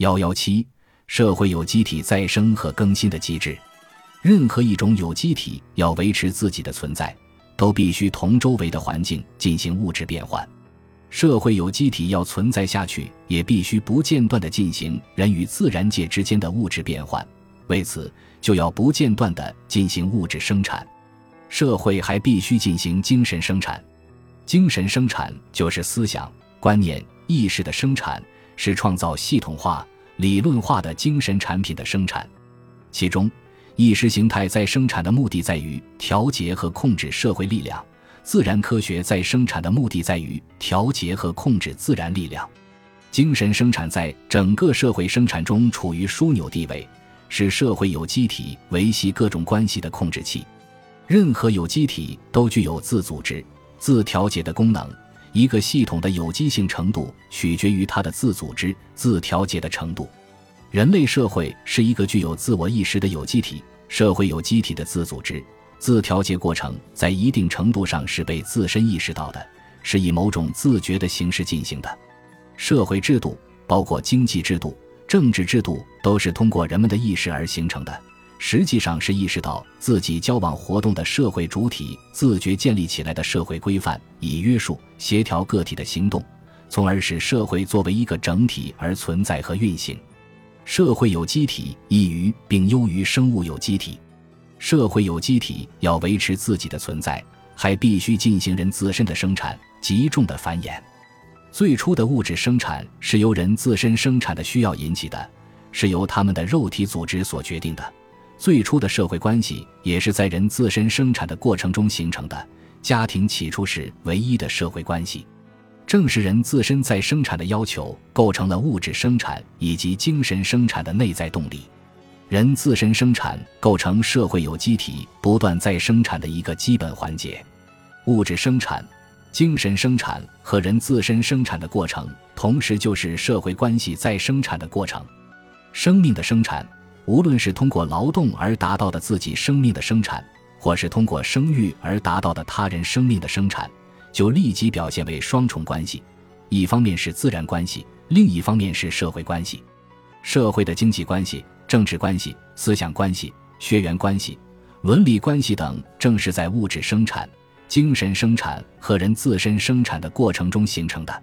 幺幺七，社会有机体再生和更新的机制。任何一种有机体要维持自己的存在，都必须同周围的环境进行物质变换。社会有机体要存在下去，也必须不间断地进行人与自然界之间的物质变换。为此，就要不间断地进行物质生产。社会还必须进行精神生产。精神生产就是思想、观念、意识的生产，是创造系统化、理论化的精神产品的生产。其中，意识形态在生产的目的在于调节和控制社会力量，自然科学在生产的目的在于调节和控制自然力量。精神生产在整个社会生产中处于枢纽地位，是社会有机体维系各种关系的控制器。任何有机体都具有自组织、自调节的功能。一个系统的有机性程度取决于它的自组织、自调节的程度。人类社会是一个具有自我意识的有机体，社会有机体的自组织、自调节过程在一定程度上是被自身意识到的，是以某种自觉的形式进行的。社会制度，包括经济制度、政治制度，都是通过人们的意识而形成的，实际上是意识到自己交往活动的社会主体自觉建立起来的社会规范，以约束、协调个体的行动，从而使社会作为一个整体而存在和运行。社会有机体异于并优于生物有机体。社会有机体要维持自己的存在，还必须进行人自身的生产、集中的繁衍。最初的物质生产是由人自身生产的需要引起的，是由他们的肉体组织所决定的。最初的社会关系也是在人自身生产的过程中形成的。家庭起初是唯一的社会关系。正是人自身在生产的要求，构成了物质生产以及精神生产的内在动力。人自身生产构成社会有机体不断在生产的一个基本环节。物质生产、精神生产和人自身生产的过程，同时就是社会关系再生产的过程。生命的生产，无论是通过劳动而达到的自己生命的生产，或是通过生育而达到的他人生命的生产。就立即表现为双重关系，一方面是自然关系，另一方面是社会关系。社会的经济关系、政治关系、思想关系、血缘关系、伦理关系等，正是在物质生产、精神生产和人自身生产的过程中形成的。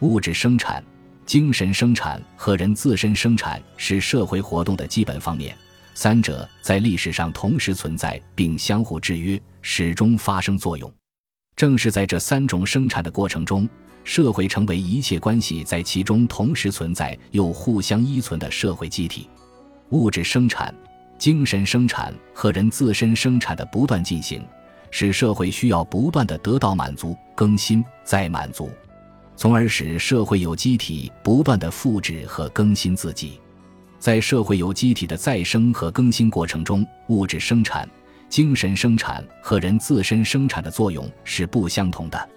物质生产、精神生产和人自身生产是社会活动的基本方面，三者在历史上同时存在并相互制约，始终发生作用。正是在这三种生产的过程中，社会成为一切关系在其中同时存在又互相依存的社会机体。物质生产、精神生产和人自身生产的不断进行，使社会需要不断的得到满足、更新、再满足，从而使社会有机体不断的复制和更新自己。在社会有机体的再生和更新过程中，物质生产。精神生产和人自身生产的作用是不相同的。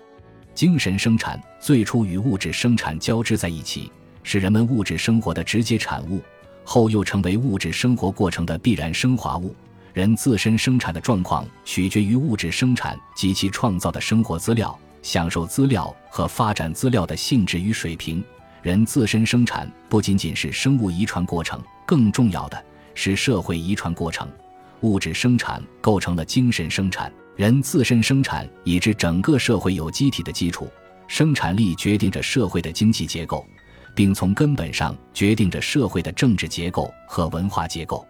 精神生产最初与物质生产交织在一起，是人们物质生活的直接产物，后又成为物质生活过程的必然升华物。人自身生产的状况取决于物质生产及其创造的生活资料、享受资料和发展资料的性质与水平。人自身生产不仅仅是生物遗传过程，更重要的是社会遗传过程。物质生产构成了精神生产，人自身生产以致整个社会有机体的基础。生产力决定着社会的经济结构，并从根本上决定着社会的政治结构和文化结构。